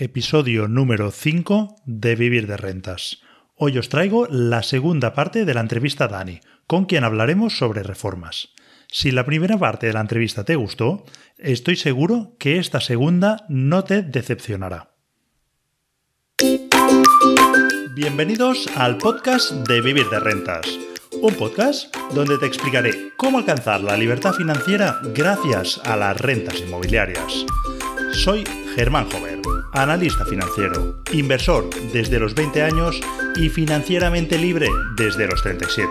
episodio número 5 de Vivir de Rentas. Hoy os traigo la segunda parte de la entrevista a Dani, con quien hablaremos sobre reformas. Si la primera parte de la entrevista te gustó, estoy seguro que esta segunda no te decepcionará. Bienvenidos al podcast de Vivir de Rentas, un podcast donde te explicaré cómo alcanzar la libertad financiera gracias a las rentas inmobiliarias. Soy Germán Jover analista financiero, inversor desde los 20 años y financieramente libre desde los 37.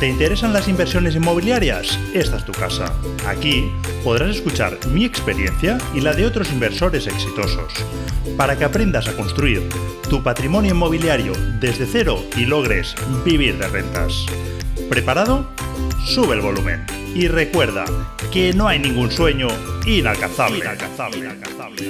¿Te interesan las inversiones inmobiliarias? Esta es tu casa. Aquí podrás escuchar mi experiencia y la de otros inversores exitosos, para que aprendas a construir tu patrimonio inmobiliario desde cero y logres vivir de rentas. ¿Preparado? Sube el volumen. Y recuerda que no hay ningún sueño inalcanzable. inalcanzable, inalcanzable.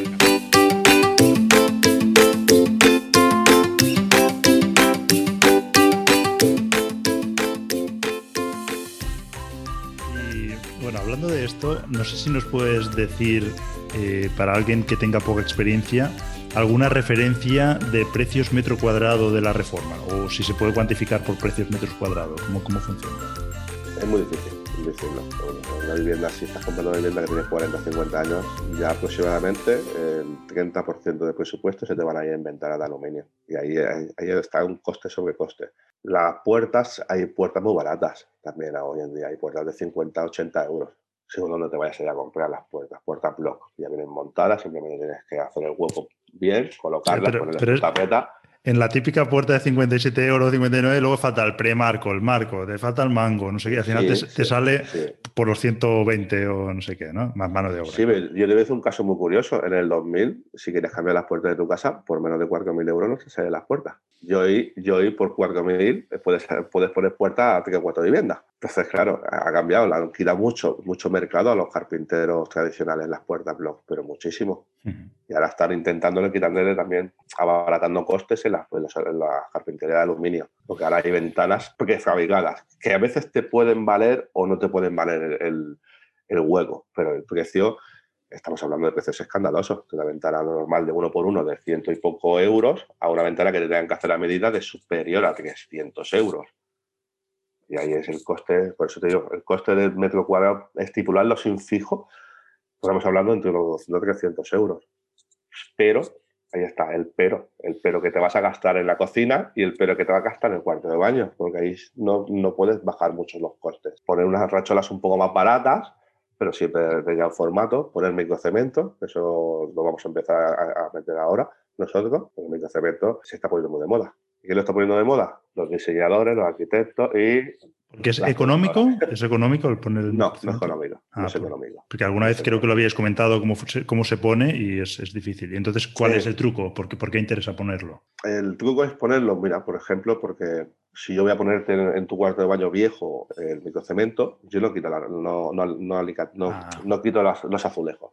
Y bueno, hablando de esto, no sé si nos puedes decir, eh, para alguien que tenga poca experiencia, alguna referencia de precios metro cuadrado de la reforma, o si se puede cuantificar por precios metros cuadrados, ¿cómo, cómo funciona? Es muy difícil decirlo. Una vivienda, si estás comprando una vivienda que tiene 40 o 50 años, ya aproximadamente el 30% del presupuesto se te van a ir en ventanas de aluminio. Y ahí, ahí, está un coste sobre coste. Las puertas, hay puertas muy baratas también hoy en día. Hay puertas de 50, 80 euros según donde te vayas a ir a comprar las puertas, puertas block. Ya vienen montadas, simplemente tienes que hacer el hueco bien, colocarlas, sí, ponerle tapeta en la típica puerta de 57 euros, 59, luego falta el premarco, el marco, te falta el mango, no sé qué. Al final te, sale por los 120 o no sé qué, ¿no? Más mano de obra. Sí, yo te voy a un caso muy curioso. En el 2000, si quieres cambiar las puertas de tu casa, por menos de 4.000 euros no se salen las puertas. Yo hoy, yo hoy por 4.000 puedes, puedes poner puertas a 3 o 4 viviendas. Entonces, claro, ha cambiado, le han quitado mucho, mucho mercado a los carpinteros tradicionales las puertas block, pero muchísimo. Y ahora están intentándole quitándole también, abaratando costes en las, en la carpintería de aluminio, porque ahora hay ventanas prefabricadas, que a veces te pueden valer o no te pueden valer el, el hueco, pero el precio, estamos hablando de precios escandalosos, de una ventana normal de uno por uno de ciento y poco euros a una ventana que te tengan que hacer a medida de superior a 300 euros. Y ahí es el coste, por eso te digo, el coste del metro cuadrado, estipularlo sin fijo, estamos hablando entre los 200 y 300 euros. Pero, ahí está, el pero, el pero que te vas a gastar en la cocina y el pero que te va a gastar en el cuarto de baño, porque ahí no, no puedes bajar mucho los costes. Poner unas racholas un poco más baratas, pero siempre de ya formato, poner microcemento, eso lo vamos a empezar a, a meter ahora nosotros, el microcemento se está poniendo muy de moda. ¿Y quién lo está poniendo de moda? Los diseñadores, los arquitectos y ¿Que es económico? ¿Es económico el poner el No, no es económico. no es pues, económico. Porque alguna vez creo que lo habíais comentado cómo, cómo se pone y es, es difícil. Y entonces, ¿cuál es el truco? ¿Por qué, ¿Por qué, interesa ponerlo? El truco es ponerlo, mira, por ejemplo, porque si yo voy a ponerte en, tu cuarto de baño viejo el microcemento, yo no quito, la, no, no, no, no, ah. no quito los azulejos.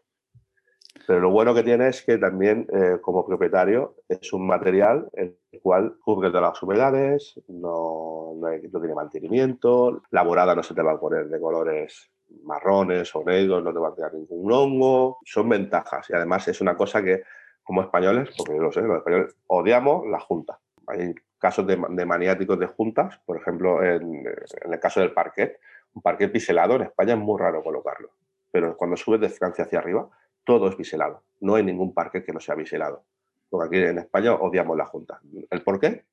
Pero lo bueno que tiene es que también, eh, como propietario, es un material el cual cubre todas las humedades, no, no, tiene mantenimiento, la morada no se te va a poner de colores marrones o negros, no te va a quedar ningún hongo. Son ventajas y además es una cosa que, como españoles, porque yo lo sé, los españoles odiamos la junta. Hay casos de, maniáticos de juntas, por ejemplo, en, el caso del parquet, un parquet biselado en España es muy raro colocarlo, pero cuando subes de Francia hacia arriba, todo es biselado. No hay ningún parque que no sea biselado. Porque aquí en España odiamos la Junta. ¿El por qué?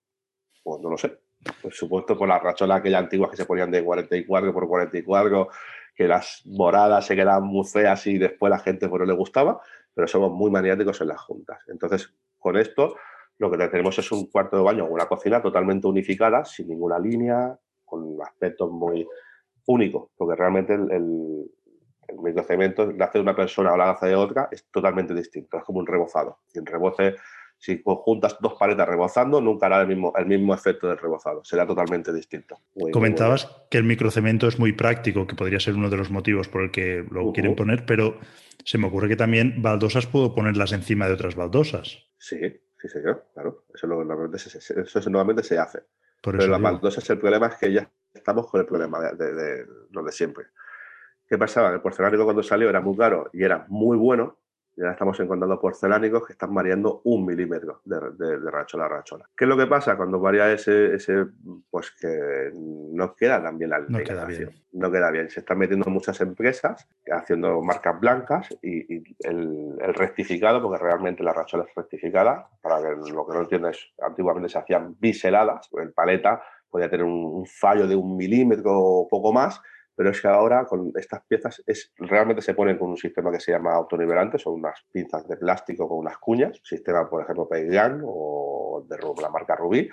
Pues no lo sé. Por supuesto, por las racholas aquellas antiguas que se ponían de 44 por 44, que las moradas se quedaban muy feas y después la gente pues, no le gustaba, pero somos muy maniáticos en las juntas. Entonces, con esto, lo que tenemos es un cuarto de baño o una cocina totalmente unificada, sin ninguna línea, con aspectos muy únicos, porque realmente el, el microcemento, la hace de una persona o la hace de otra, es totalmente distinto, es como un rebozado. Y en reboce, si juntas dos paredes rebozando, nunca hará el mismo, el mismo efecto del rebozado, será totalmente distinto. Comentabas que el microcemento es muy práctico, que podría ser uno de los motivos por el que lo quieren poner, pero se me ocurre que también baldosas puedo ponerlas encima de otras baldosas. Sí, sí, señor, claro. Eso, normalmente, se, eso normalmente se hace. pero las baldosas, el problema es que ya estamos con el problema de, de, de lo de siempre. ¿Qué pasaba? El porcelánico cuando salió era muy caro y era muy bueno Ya estamos encontrando porcelánicos que están variando un milímetro de, de, rachola a rachola. ¿Qué es lo que pasa cuando varía ese, ese pues que no queda tan bien la No queda bien. No queda bien. Se están metiendo muchas empresas haciendo marcas blancas y, el, rectificado, porque realmente la rachola es rectificada, para que lo que no entiendes, antiguamente se hacían biseladas, el paleta podía tener un, fallo de un milímetro o poco más, pero es que ahora con estas piezas es, realmente se ponen con un sistema que se llama autonivelante, son unas pinzas de plástico con unas cuñas, sistema por ejemplo Peigan o de la marca Rubí,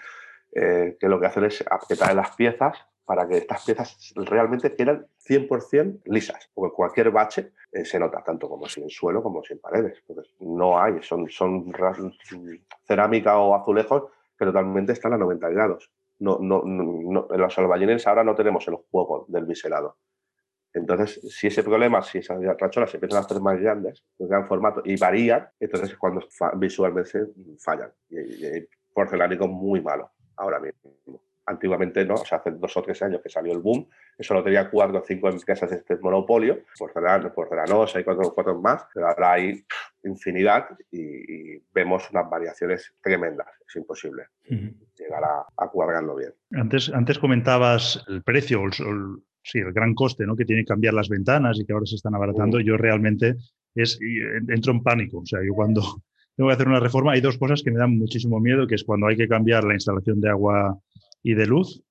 eh, que lo que hacen es apretar las piezas para que estas piezas realmente queden 100% lisas, porque cualquier bache eh, se nota, tanto como si en suelo como si en paredes, no hay, son, son cerámica o azulejos que totalmente están a 90 grados no, no, no, en los alballines ahora no tenemos el juego del biselado. Entonces, si ese problema, si esas racholas empiezan a hacer más grandes, en gran formato y varían, entonces es cuando visualmente fallan. Y, y, porcelánico muy malo ahora mismo antiguamente no, o sea, hace dos o tres años que salió el boom, eso lo tenía cuatro o cinco empresas de este monopolio, porcelanosa y cuatro, cuatro más, pero ahora hay infinidad y, vemos unas variaciones tremendas, es imposible llegar a, a, cuadrarlo bien. Antes, antes comentabas el precio, el, sí, el gran coste ¿no? que tiene que cambiar las ventanas y que ahora se están abaratando, yo realmente es, entro en pánico, o sea, yo cuando tengo que hacer una reforma hay dos cosas que me dan muchísimo miedo, que es cuando hay que cambiar la instalación de agua y de luz,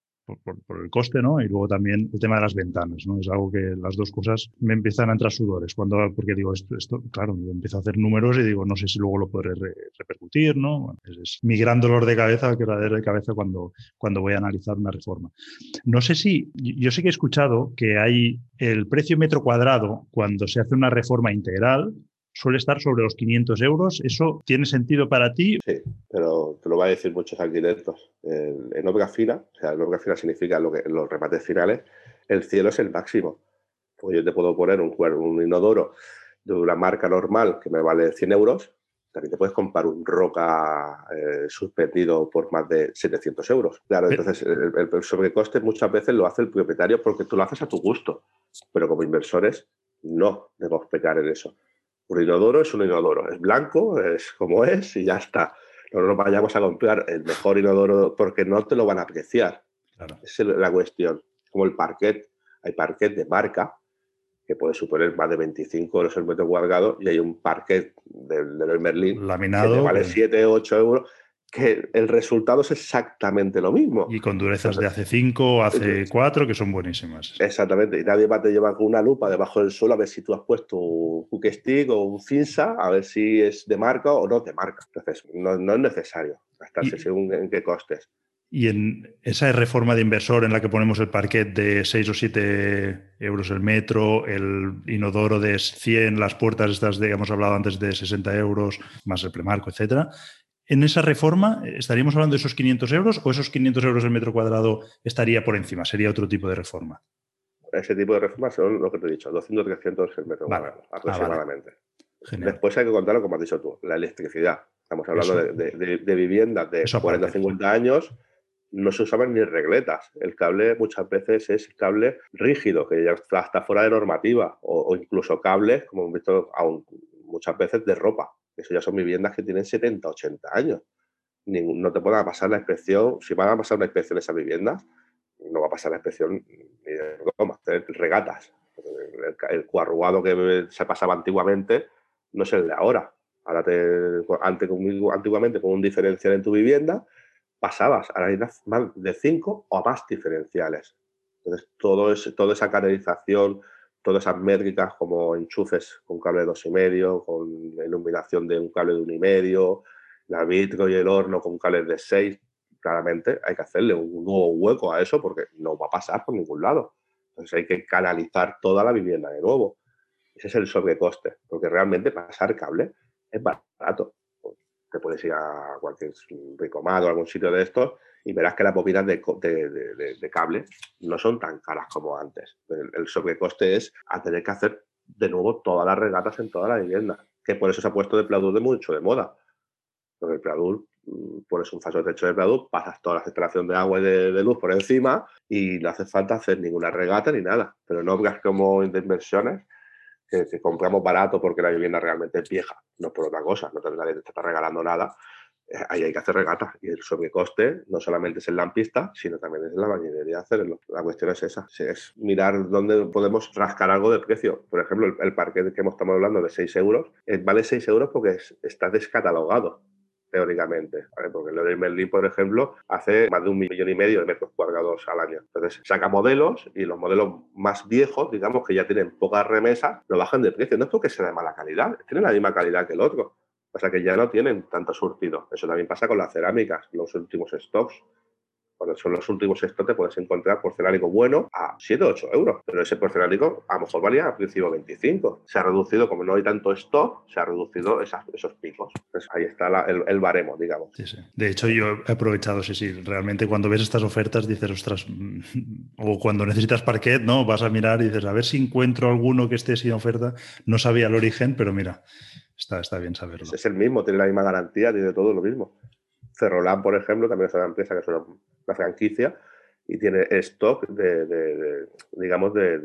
por, el coste, ¿no? Y luego también el tema de las ventanas, ¿no? Es algo que las dos cosas me empiezan a entrar sudores. Cuando, porque digo, esto, esto claro, empiezo a hacer números y digo, no sé si luego lo podré repercutir, ¿no? es, mi gran dolor de cabeza, que de cabeza cuando, cuando voy a analizar una reforma. No sé si, yo sí que he escuchado que hay el precio metro cuadrado cuando se hace una reforma integral, suele estar sobre los 500 euros. ¿Eso tiene sentido para ti? Sí, pero te lo va a decir muchos arquitectos. En, obra fina, o sea, en obra fina significa lo que, los remates finales, el cielo es el máximo. Pues yo te puedo poner un, un inodoro de una marca normal que me vale 100 euros, también te puedes comprar un roca eh, suspendido por más de 700 euros. Claro, entonces el, sobrecoste muchas veces lo hace el propietario porque tú lo haces a tu gusto, pero como inversores no debemos pecar en eso. Un inodoro es un inodoro, es blanco, es como es y ya está. No nos vayamos a comprar el mejor inodoro porque no te lo van a apreciar. Esa es la cuestión. Como el parquet, hay parquet de marca que puede suponer más de 25 euros el metro cuadrado y hay un parquet del, del Merlin Laminado, que vale 7, 8 euros que el resultado es exactamente lo mismo. Y con durezas de hace 5 hace 4 que son buenísimas. Exactamente. Y nadie va a te llevar con una lupa debajo del suelo a ver si tú has puesto un hook stick o un cinza, a ver si es de marca o no de marca. Entonces, no, es necesario gastarse según en qué costes. Y en esa reforma de inversor en la que ponemos el parquet de 6 o 7 euros el metro, el inodoro de 100, las puertas estas de, hemos hablado antes de 60 euros, más el premarco, etcétera, en esa reforma, ¿estaríamos hablando de esos 500 euros o esos 500 euros el metro cuadrado estaría por encima? ¿Sería otro tipo de reforma? Ese tipo de reformas son lo que te he dicho, 200 300 el metro cuadrado, ah, aproximadamente. Después hay que contarlo, como has dicho tú, la electricidad. Estamos hablando de, viviendas de 40 50 años, no se usaban ni regletas. El cable muchas veces es cable rígido, que ya está fuera de normativa, o, incluso cables, como hemos visto aún muchas veces, de ropa. Eso ya son viviendas que tienen 70, 80 años. no te pueda pasar la inspección, si van a pasar una inspección esas viviendas, no va a pasar la inspección ni de broma, regatas. El, cuarruado que se pasaba antiguamente no es el de ahora. Ahora, te, antes, antiguamente, con un diferencial en tu vivienda, pasabas a las más de 5 o más diferenciales. Entonces, todo es, toda esa canalización, todas esas métricas como enchufes con cable de dos y medio, con iluminación de un cable de uno y medio, la vitro y el horno con cables de 6, claramente hay que hacerle un nuevo hueco a eso porque no va a pasar por ningún lado. Entonces hay que canalizar toda la vivienda de nuevo. Ese es el sobrecoste, porque realmente pasar cable es barato. Te puedes ir a cualquier ricomado o algún sitio de estos y verás que las bobinas de, de, cable no son tan caras como antes. El, sobrecoste es a tener que hacer de nuevo todas las regatas en toda la vivienda, que por eso se ha puesto de Pladur de mucho de moda. Porque el Pladur, mm, pones un falso de techo de Pladur, pasas toda la extracción de agua y de, luz por encima y no hace falta hacer ninguna regata ni nada. Pero no obras como de inversiones, que, compramos barato porque la vivienda realmente es vieja, no por otra cosa, no te, nadie te está regalando nada, ahí hay que hacer regata. Y el sobrecoste no solamente es el lampista, sino también es la maquinaria de hacerlo. La cuestión es esa, es mirar dónde podemos rascar algo de precio. Por ejemplo, el, parque que estamos hablando de 6 euros, eh, vale 6 euros porque está descatalogado teóricamente, porque el de Merlin, por ejemplo, hace más de un millón y medio de metros cuadrados al año. Entonces, saca modelos y los modelos más viejos, digamos, que ya tienen poca remesa, lo bajan de precio. No es porque sea de mala calidad, tienen la misma calidad que el otro. O sea que ya no tienen tanto surtido. Eso también pasa con las cerámicas, los últimos stocks cuando son los últimos estos te puedes encontrar porcelánico bueno a 7 o 8 euros. Pero ese porcelánico a lo mejor valía al principio 25. Se ha reducido, como no hay tanto stock, se ha reducido esos picos. Pues ahí está el, baremo, digamos. De hecho, yo he aprovechado, sí, sí. Realmente cuando ves estas ofertas dices, ostras, o cuando necesitas parquet, ¿no? Vas a mirar y dices, a ver si encuentro alguno que esté sin oferta. No sabía el origen, pero mira, está, está bien saberlo. Es el mismo, tiene la misma garantía, tiene todo lo mismo. Cerrolán, por ejemplo, también es una empresa que es una, franquicia y tiene stock de, digamos, de,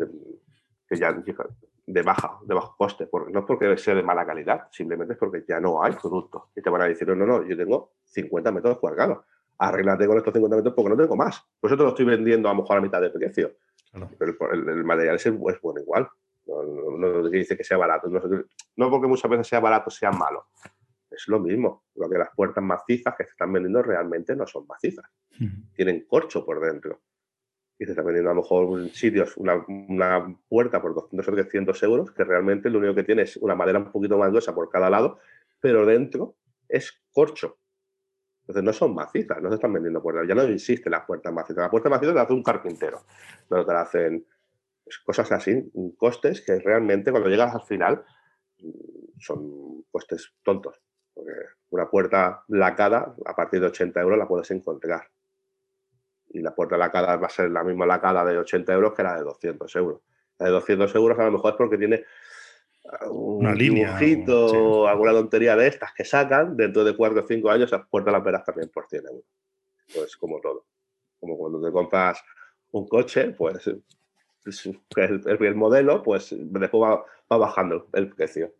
de baja, de bajo coste. Porque, no es porque sea de mala calidad, simplemente es porque ya no hay productos. Y te van a decir, no, no, yo tengo 50 metros cuadrados. Arréglate con estos 50 metros porque no tengo más. Por eso te lo estoy vendiendo a lo mejor a mitad de precio. Pero el, material es, bueno igual. No, no, no, dice que sea barato. No, porque muchas veces sea barato, sea malo es lo mismo. Lo que las puertas macizas que se están vendiendo realmente no son macizas. Tienen corcho por dentro. Y se están vendiendo a lo mejor en sitios una, puerta por 200 o 300 euros, que realmente lo único que tiene es una madera un poquito más gruesa por cada lado, pero dentro es corcho. Entonces no son macizas, no se están vendiendo puertas. Ya no existen las puertas macizas. La puerta maciza la hace un carpintero, pero te la hacen cosas así, costes que realmente cuando llegas al final mm, son costes tontos una puerta lacada a partir de 80 euros la puedes encontrar. Y la puerta lacada va a ser la misma lacada de 80 euros que la de 200 euros. La de 200 euros a lo mejor es porque tiene un una línea, dibujito, alguna tontería de estas que sacan, dentro de 4 o 5 años esas puertas las verás también por 100 euros. Pues como todo. Como cuando te compras un coche, pues el, el, modelo, pues después va, va bajando el precio.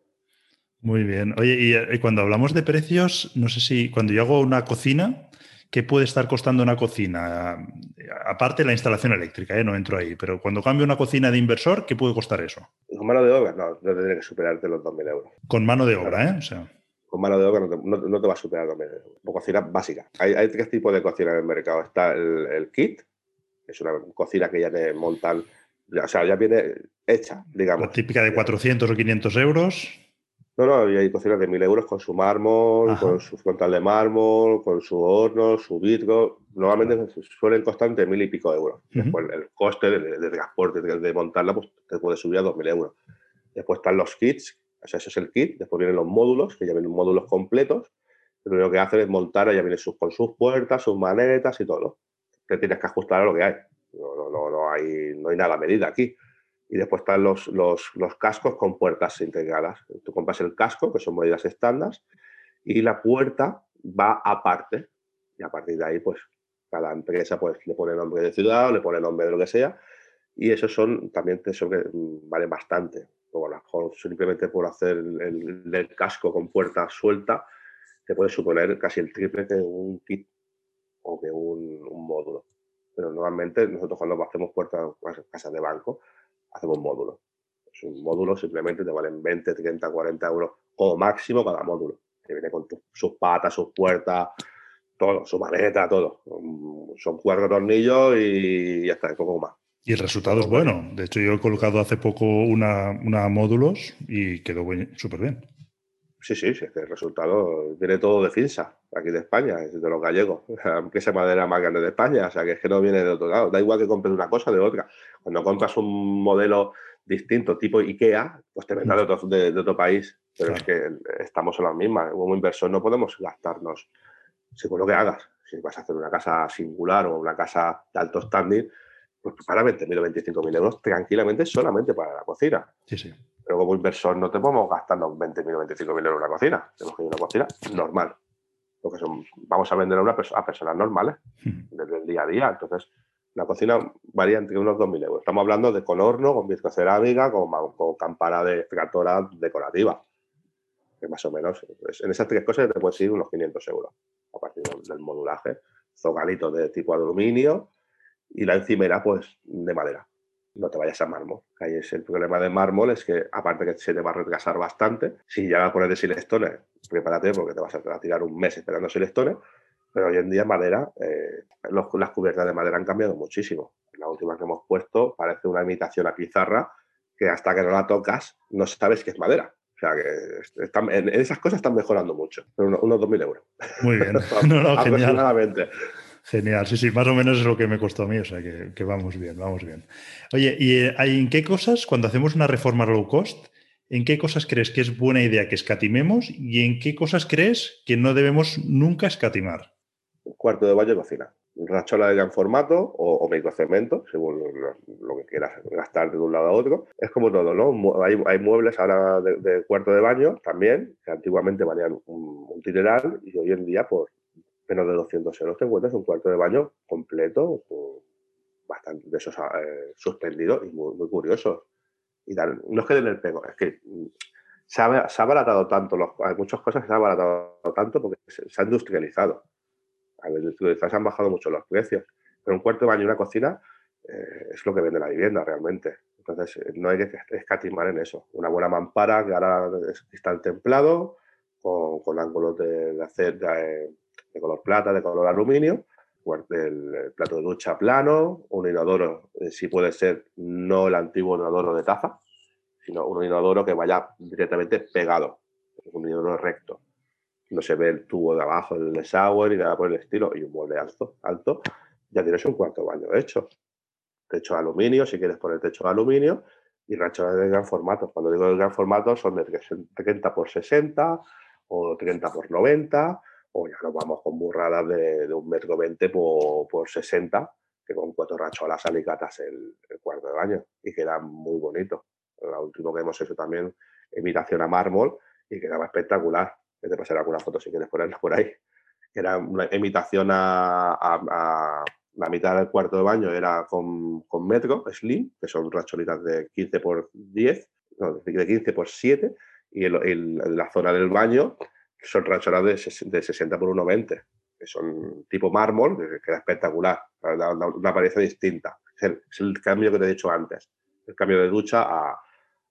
Muy bien. Oye, y, eh, cuando hablamos de precios, no sé si cuando yo hago una cocina, ¿qué puede estar costando una cocina? Aparte la instalación eléctrica, ¿eh? no entro ahí, pero cuando cambio una cocina de inversor, ¿qué puede costar eso? Con mano de obra, no, no tendría que superarte los 2.000 euros. Con mano de obra, ¿eh? O sea. Con mano de obra no te, va a superar los 2.000 euros. Cocina básica. Hay, hay, tres tipos de cocina en el mercado. Está el, kit, que es una cocina que ya te montan, o sea, ya viene hecha, digamos. La típica de 400 o 500 euros. No, no, hay cocinas de mil euros con su mármol, con su frontal de mármol, con su horno, su vidrio. Normalmente suelen costar entre mil y pico euros. Después el coste de, transporte, de, montarla, pues te puede subir a dos mil euros. Después están los kits, o sea, ese es el kit. Después vienen los módulos, que ya vienen módulos completos. Lo único que hacen es montar, ya vienen sus, con sus puertas, sus manetas y todo. Te tienes que ajustar a lo que hay. No, no, no, hay, no hay nada a medida aquí y después están los, los, los, cascos con puertas integradas. Tú compras el casco, que son medidas estándar, y la puerta va aparte. Y a partir de ahí, pues cada empresa pues, le pone nombre de ciudad o le pone nombre de lo que sea. Y esos son también eso que mm, vale bastante. Mejor simplemente por hacer el, casco con puerta suelta, te puede suponer casi el triple de un kit o que un módulo. Pero normalmente nosotros cuando hacemos puertas, casas de banco, hacemos módulos. Es un módulo simplemente te valen 20, 30, 40 euros o máximo cada módulo. Que viene con sus patas, sus puertas, todo, su maleta, todo. Son cuatro tornillos y ya está, poco más. Y el resultado es bueno. De hecho, yo he colocado hace poco una, una módulos y quedó súper bien. Sí, sí, sí, el resultado viene todo de Finsa, aquí de España, de los gallegos, aunque sea madera más grande de España, o sea que es que no viene de otro lado. Da igual que compres una cosa de otra. Cuando compras un modelo distinto, tipo IKEA, pues te vendrá de otro, de, otro país. Pero es que estamos en la misma. Como inversor no podemos gastarnos, según lo que hagas. Si vas a hacer una casa singular o una casa de alto standing, pues para 20.000 o 25.000 euros tranquilamente solamente para la cocina. Sí, sí. Pero como inversor no te podemos gastar 20.000 o 25.000 euros en una cocina. Tenemos que ir a una cocina normal. Porque son, vamos a vender a, una a personas normales, desde el día a día. Entonces, La cocina varía entre unos 2.000 euros. Estamos hablando de con horno, con vitrocerámica, con, con campana de fricatora decorativa. Que más o menos, pues, en esas tres cosas te puedes ir unos 500 euros a partir del modulaje. Zogalitos de tipo aluminio y la encimera, pues, de madera. No te vayas a mármol. Ahí es el problema de mármol, es que aparte que se te va a retrasar bastante, si ya vas a poner de silestones, prepárate porque te vas a tirar un mes esperando silestones, pero hoy en día madera, eh, las cubiertas de madera han cambiado muchísimo. La última que hemos puesto parece una imitación a pizarra que hasta que no la tocas no sabes que es madera. O sea que están, en, esas cosas están mejorando mucho. Unos, unos 2.000 euros. Muy bien. no, no, genial. Genial, sí, sí, más o menos es lo que me costó a mí, o sea que, vamos bien, vamos bien. Oye, ¿y eh, en qué cosas, cuando hacemos una reforma low cost, en qué cosas crees que es buena idea que escatimemos y en qué cosas crees que no debemos nunca escatimar? cuarto de baño y cocina. Rachola de gran formato o, microcemento, según lo, que quieras gastar de un lado a otro. Es como todo, ¿no? Hay, muebles ahora de, cuarto de baño también, que antiguamente valían un, un y hoy en día por menos de 200 euros te encuentras un cuarto de baño completo, bastante de esos eh, suspendidos y muy, curiosos. Y no es que den el pego, es que se ha, se abaratado tanto, los, hay muchas cosas que se han abaratado tanto porque se, ha industrializado al industrializar se han bajado mucho los precios. Pero un cuarto de baño y una cocina eh, es lo que vende la vivienda realmente. Entonces, eh, no hay que escatimar en eso. Una buena mampara que ahora es cristal templado, con, ángulos de, de, de, color plata, de color aluminio, el, plato de ducha plano, un inodoro, eh, si puede ser no el antiguo inodoro de taza, sino un inodoro que vaya directamente pegado, un inodoro recto no se ve el tubo de abajo del desagüe ni nada por el estilo, y un mueble alto, alto, ya tienes un cuarto baño hecho. Techo de aluminio, si quieres poner techo de aluminio, y rachones de gran formato. Cuando digo de gran formato son de 30 por 60 o 30 por 90, o ya nos vamos con burradas de, un metro 20 por, por 60, que con cuatro racholas alicatas el, el cuarto de baño y queda muy bonito. Lo último que hemos hecho también, imitación a mármol, y quedaba espectacular te pasaré alguna foto si quieres ponerla por ahí, era una imitación a, la mitad del cuarto de baño, era con, con, metro, slim, que son racholitas de 15 por 10, no, de 15 por 7, y en la zona del baño son racholas de, de 60 por 1,20, que son tipo mármol, que queda espectacular, una, una, apariencia distinta. es el cambio que te he dicho antes, el cambio de ducha a,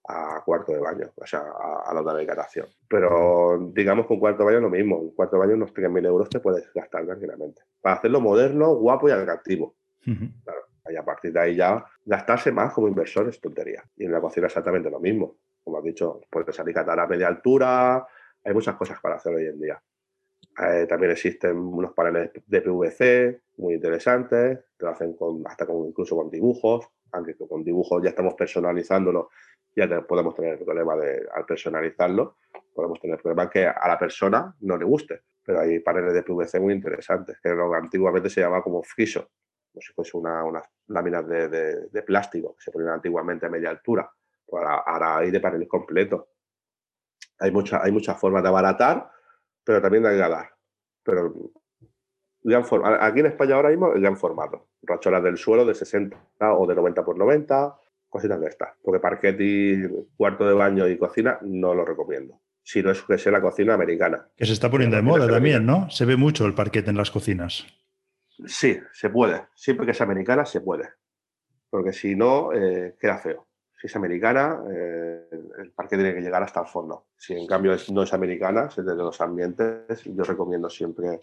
a cuarto de baño, o sea, a, la otra decatación. Pero digamos que un cuarto de baño es lo mismo. Un cuarto de baño, unos 3.000 euros te puedes gastar tranquilamente. Para hacerlo moderno, guapo y atractivo. Claro. Y a partir de ahí ya gastarse más como inversor es tontería. Y en la cocina exactamente lo mismo. Como has dicho, puedes alicatar a media altura. Hay muchas cosas para hacer hoy en día. Eh, también existen unos paneles de PVC muy interesantes, te lo hacen con, hasta con, incluso con dibujos, aunque con dibujos ya estamos personalizándolo ya podemos tener el problema de, al personalizarlo, podemos tener el problema que a la persona no le guste. Pero hay paneles de PVC muy interesantes, que antiguamente se llamaba como friso, como si fuese una, unas láminas de, de, plástico que se ponían antiguamente a media altura. Pues ahora, hay de paneles completos. Hay, mucha, hay muchas formas de abaratar, pero también de agradar. Pero aquí en España ahora mismo el gran formato. Racholas del suelo de 60 o de 90 por 90, cositas de estas. Porque parquet y cuarto de baño y cocina no lo recomiendo. Si no es que sea la cocina americana. Que se está poniendo de moda también, ¿no? Se ve mucho el parquet en las cocinas. Sí, se puede. Siempre que es americana, se puede. Porque si no, eh, queda feo. Si es americana, eh, el parquet tiene que llegar hasta el fondo. Si en cambio no es americana, es de los ambientes, yo recomiendo siempre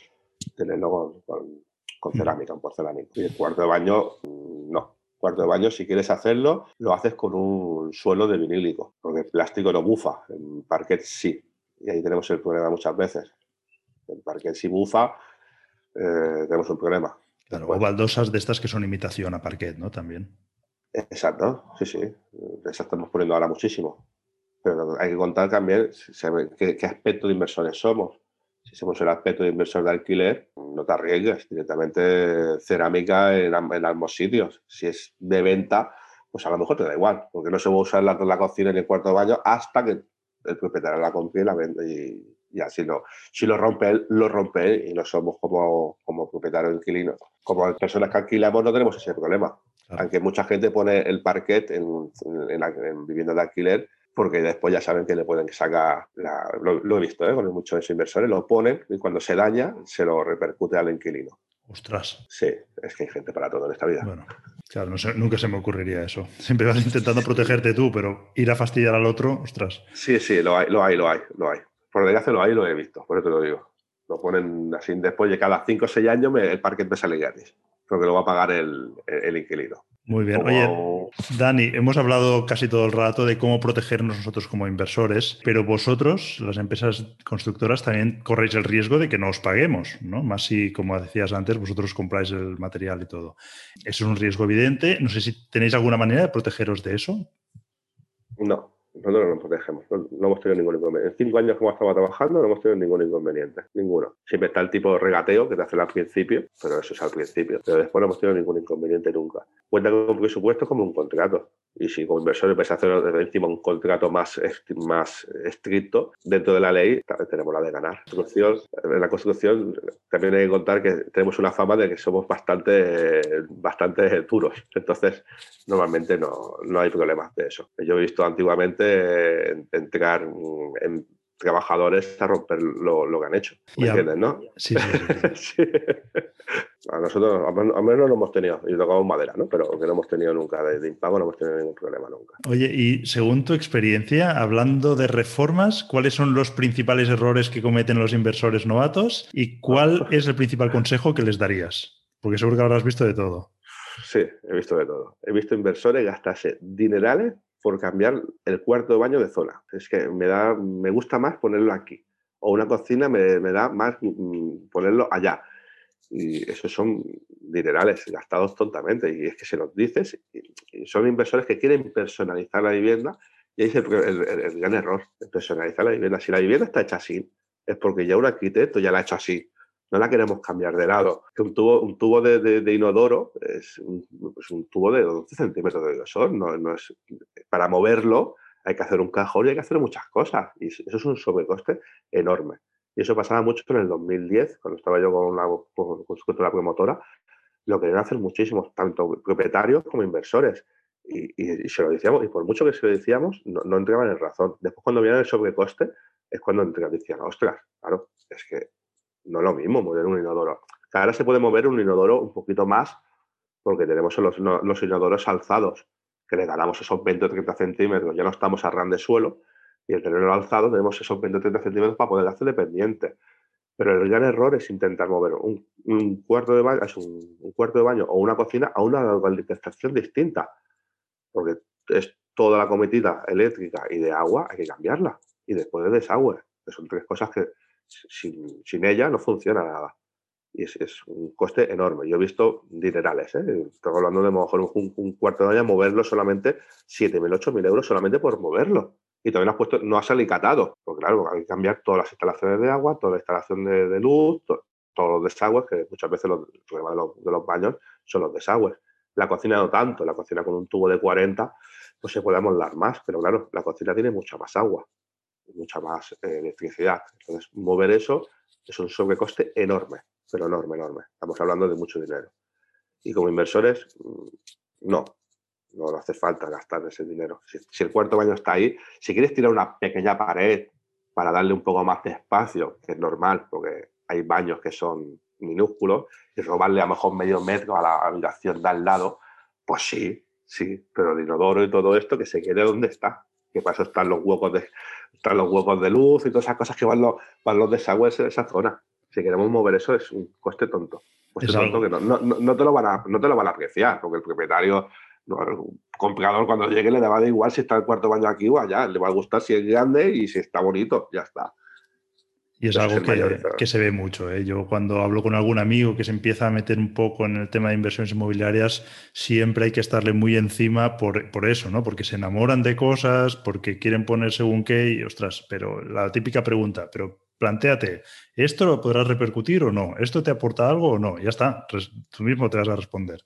tenerlo con, con, mm. cerámica, un porcelánico. Y el cuarto de baño, no cuarto de baño, si quieres hacerlo, lo haces con un suelo de vinílico, porque el plástico no bufa, el parquet sí. Y ahí tenemos el problema muchas veces. El parquet si bufa, eh, tenemos un problema. Claro, o baldosas de estas que son imitación a parquet, ¿no? También. Exacto, sí, sí. Estamos poniendo ahora muchísimo. Pero hay que contar también qué, qué aspecto de inversores somos si somos el aspecto de inversor de alquiler, no te arriesgues, directamente cerámica en, ambos sitios. Si es de venta, pues a lo mejor te da igual, porque no se va a usar la, cocina en el cuarto de baño hasta que el propietario la compre y la vende y, así no. Si lo rompe él, lo rompe él y no somos como, como propietarios inquilinos. Como personas que alquilamos no tenemos ese problema. Aunque mucha gente pone el parquet en, en, en, viviendas de alquiler porque después ya saben que le pueden sacar, lo, he visto ¿eh? con muchos inversores, lo ponen y cuando se daña se lo repercute al inquilino. Ostras. Sí, es que hay gente para todo en esta vida. Bueno, claro, nunca se me ocurriría eso. Siempre vas intentando protegerte tú, pero ir a fastidiar al otro, ostras. Sí, sí, lo hay, lo hay, lo hay, lo hay. Por desgracia lo hay, lo he visto, por eso te lo digo. Lo ponen así, después de cada 5 o 6 años el parque me sale gratis, porque lo va a pagar el, el inquilino. Muy bien. Oye, Dani, hemos hablado casi todo el rato de cómo protegernos nosotros como inversores, pero vosotros, las empresas constructoras, también corréis el riesgo de que no os paguemos, ¿no? Más si, como decías antes, vosotros compráis el material y todo. Eso es un riesgo evidente. No sé si tenéis alguna manera de protegeros de eso. No, nosotros no nos protegemos, no, hemos tenido ningún inconveniente. En cinco años que hemos estado trabajando no hemos tenido ningún inconveniente, ninguno. Siempre está el tipo de regateo que te hacen al principio, pero eso es al principio. Pero después no hemos tenido ningún inconveniente nunca. Cuenta con un presupuesto como un contrato. Y si como inversor empieza a hacer encima un contrato más, más estricto dentro de la ley, tenemos la de ganar. En la construcción también hay que contar que tenemos una fama de que somos bastante, bastante duros. Entonces, normalmente no, no hay problemas de eso. Yo he visto antiguamente entregar en trabajadores a romper lo, que han hecho. ¿Me entiendes, no? Sí, sí, sí. A nosotros, al menos no lo hemos tenido, y tocamos madera, ¿no? Pero que no hemos tenido nunca de, impago, no hemos tenido ningún problema nunca. Oye, y según tu experiencia, hablando de reformas, ¿cuáles son los principales errores que cometen los inversores novatos y cuál es el principal consejo que les darías? Porque seguro que habrás visto de todo. Sí, he visto de todo. He visto inversores gastarse dinerales por cambiar el cuarto de baño de zona. Es que me, da, me gusta más ponerlo aquí. O una cocina me, me da más mm, ponerlo allá. Y esos son dinerales gastados tontamente. Y es que se los dices. Y son inversores que quieren personalizar la vivienda. Y ahí es el, gran error, personalizar la vivienda. Si la vivienda está hecha así, es porque ya un arquitecto ya la ha hecho así no la queremos cambiar de lado. Un tubo, un tubo de, inodoro es un, tubo de 12 centímetros de grosor. No, no es, para moverlo hay que hacer un cajón y hay que hacer muchas cosas. Y eso es un sobrecoste enorme. Y eso pasaba mucho en el 2010, cuando estaba yo con una constructora promotora. Lo querían hacer muchísimos, tanto propietarios como inversores. Y, se lo decíamos, y por mucho que se lo decíamos, no, no entraban en razón. Después, cuando vieron el sobrecoste, es cuando entraban y decían, ostras, claro, es que no es lo mismo mover un inodoro. Ahora se puede mover un inodoro un poquito más porque tenemos los, los inodoros alzados, que le ganamos esos 20 o 30 centímetros, ya no estamos a ran de suelo, y el tenerlo alzado tenemos esos 20 o 30 centímetros para poder hacer dependiente. Pero el gran error es intentar mover un, cuarto de baño, un, cuarto de baño o una cocina a una alimentación distinta, porque es toda la cometida eléctrica y de agua, hay que cambiarla. Y después de desagüe, que son tres cosas que sin, ella no funciona nada. Y es, un coste enorme. Yo he visto dinerales, ¿eh? Estoy hablando de mejor un, cuarto de año moverlo solamente 7.000, 8.000 euros solamente por moverlo. Y no has puesto, no has alicatado, porque claro, hay que cambiar todas las instalaciones de agua, toda la instalación de, de luz, todos los desagües, que muchas veces los, el problema de los, de los baños son los desagües. La cocina no tanto, la cocina con un tubo de 40, pues se puede amoldar más, pero claro, la cocina tiene mucha más agua mucha más eh, electricidad. Entonces, mover eso es un sobrecoste enorme, pero enorme, enorme. Estamos hablando de mucho dinero. Y como inversores, mm, no, no hace falta gastar ese dinero. Si, el cuarto baño está ahí, si quieres tirar una pequeña pared para darle un poco más de espacio, que es normal, porque hay baños que son minúsculos, y robarle a lo mejor medio metro a la habitación de al lado, pues sí, sí, pero el inodoro y todo esto que se quede donde está que para eso están los huecos de, están los huecos de luz y todas esas cosas que van los, van los desagües en esa zona. Si queremos mover eso es un coste tonto. Coste tonto que no, no, no, te lo van a, no te lo van a apreciar, porque el propietario, el comprador cuando llegue le va a dar igual si está el cuarto baño aquí o allá, le va a gustar si es grande y si está bonito, ya está. Y es algo que, se ve mucho. ¿eh? Yo cuando hablo con algún amigo que se empieza a meter un poco en el tema de inversiones inmobiliarias, siempre hay que estarle muy encima por, por eso, ¿no? Porque se enamoran de cosas, porque quieren poner según qué, y ostras, pero la típica pregunta, pero planteate, ¿esto lo podrás repercutir o no? ¿Esto te aporta algo o no? Ya está, tú mismo te vas a responder.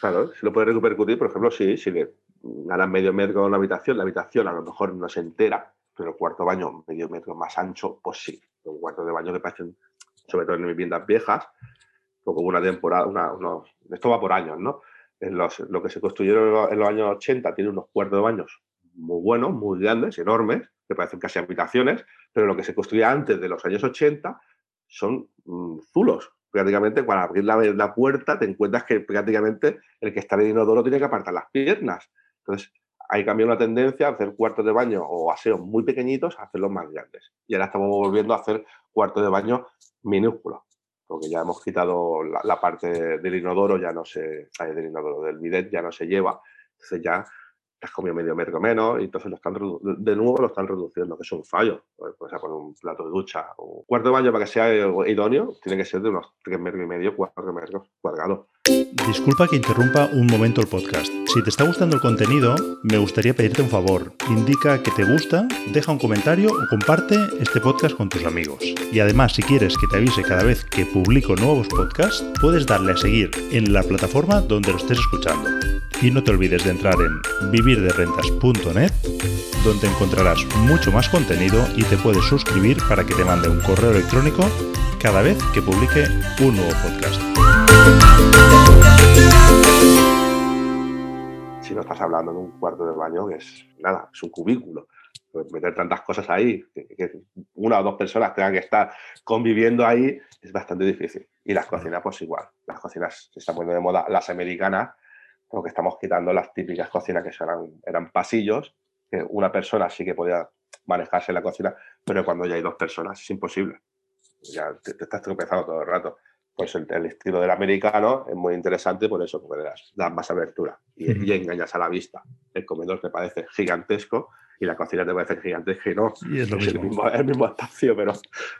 Claro, si lo puedes repercutir, por ejemplo, sí, si le ganas medio metro con una habitación, la habitación a lo mejor no se entera, pero cuarto de baño medio metro más ancho, pues sí. Un cuarto de baño que parecen, sobre todo en viviendas viejas, como una temporada, una, esto va por años, ¿no? En los, lo que se construyeron en los años 80 tiene unos cuartos de baños muy buenos, muy grandes, enormes, que parecen casi habitaciones, pero lo que se construía antes de los años 80 son mm, zulos. Prácticamente, cuando abrir la, la, puerta, te encuentras que prácticamente el que está en el tiene que apartar las piernas. Entonces, hay cambiado una tendencia a hacer cuartos de baño o aseos muy pequeñitos a hacerlos más grandes. Y ahora estamos volviendo a hacer cuartos de baño minúsculos, porque ya hemos quitado la, parte del inodoro, ya no se, del inodoro, del bidet ya no se lleva. Entonces ya has comido medio metro menos y entonces lo están de nuevo lo están reduciendo, que es un fallo. Pues, pues poner un plato de ducha. Un cuarto de baño para que sea idóneo tiene que ser de unos 3 metros y medio, 4 metros cuadrados. Disculpa que interrumpa un momento el podcast. Si te está gustando el contenido, me gustaría pedirte un favor. Indica que te gusta, deja un comentario o comparte este podcast con tus amigos. Y además, si quieres que te avise cada vez que publico nuevos podcasts, puedes darle a seguir en la plataforma donde lo estés escuchando. Y no te olvides de entrar en vivirderrentas.net, donde encontrarás mucho más contenido y te puedes suscribir para que te mande un correo electrónico cada vez que publique un nuevo podcast. Si no estás hablando de un cuarto de baño, que es nada, es un cubículo. Pues meter tantas cosas ahí, que, una o dos personas tengan que estar conviviendo ahí, es bastante difícil. Y las cocinas, pues igual. Las cocinas se están poniendo de moda, las americanas, porque estamos quitando las típicas cocinas que eran, eran pasillos, que una persona sí que podía manejarse en la cocina, pero cuando ya hay dos personas es imposible. Ya te, estás tropezando todo el rato pues el, estilo del americano es muy interesante por eso, porque das, más abertura y, engañas a la vista. El comedor te parece gigantesco y la cocina te parece gigantesca y no. Y es, lo mismo. El, mismo, espacio, pero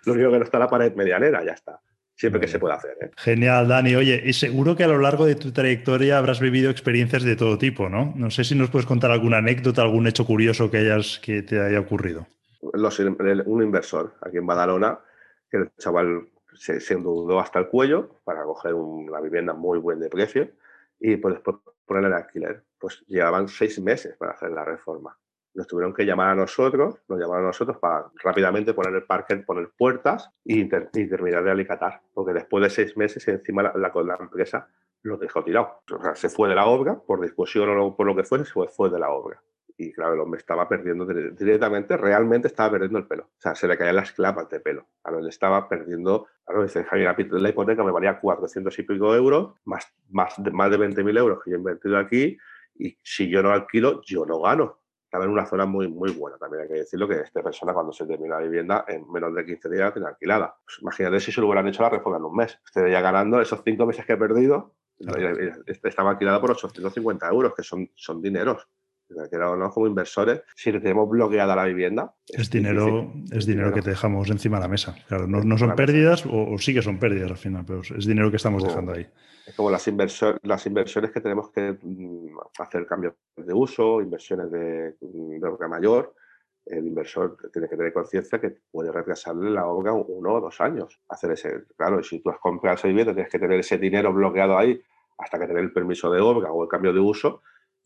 lo único que no está la pared medianera, ya está. Siempre que se pueda hacer. ¿eh? Genial, Dani. Oye, y seguro que a lo largo de tu trayectoria habrás vivido experiencias de todo tipo, ¿no? No sé si nos puedes contar alguna anécdota, algún hecho curioso que, hayas, que te haya ocurrido. un inversor aquí en Badalona, que el chaval se, se endeudó hasta el cuello para coger una vivienda muy buen de precio y pues después ponerla en alquiler. Pues llevaban seis meses para hacer la reforma. Nos tuvieron que llamar a nosotros, nos llamaron a nosotros para rápidamente poner el parque, poner puertas y, terminar de alicatar. Porque después de seis meses, encima la, la, la empresa lo dejó tirado. O sea, se fue de la obra, por discusión o por lo que fuese, se fue, de la obra y claro, el hombre estaba perdiendo directamente, realmente estaba perdiendo el pelo. O sea, se le caían las clapas de pelo. Claro, él estaba perdiendo, claro, dice Javier, la hipoteca me valía 400 y pico euros, más, más más de 20.000 euros que yo he invertido aquí, y si yo no alquilo, yo no gano. Estaba en una zona muy, muy buena, también hay que decirlo, que esta persona cuando se termina la vivienda, en menos de 15 días la tiene alquilada. Pues imagínate si se lo hubieran hecho la reforma en un mes. Usted ya ganando esos cinco meses que he perdido, estaba alquilada por 850 euros, que son, son dineros que no como inversores, si le tenemos bloqueada la vivienda. Es, dinero, es dinero que te dejamos encima de la mesa. Claro, no, no son pérdidas o, sí que son pérdidas al final, pero es dinero que estamos dejando ahí. Es como las, las inversiones que tenemos que mm, hacer cambios de uso, inversiones de, mm, de obra mayor. El inversor tiene que tener conciencia que puede retrasarle la obra uno o dos años. Hacer ese, claro, y si tú has comprado esa vivienda, tienes que tener ese dinero bloqueado ahí hasta que tener el permiso de obra o el cambio de uso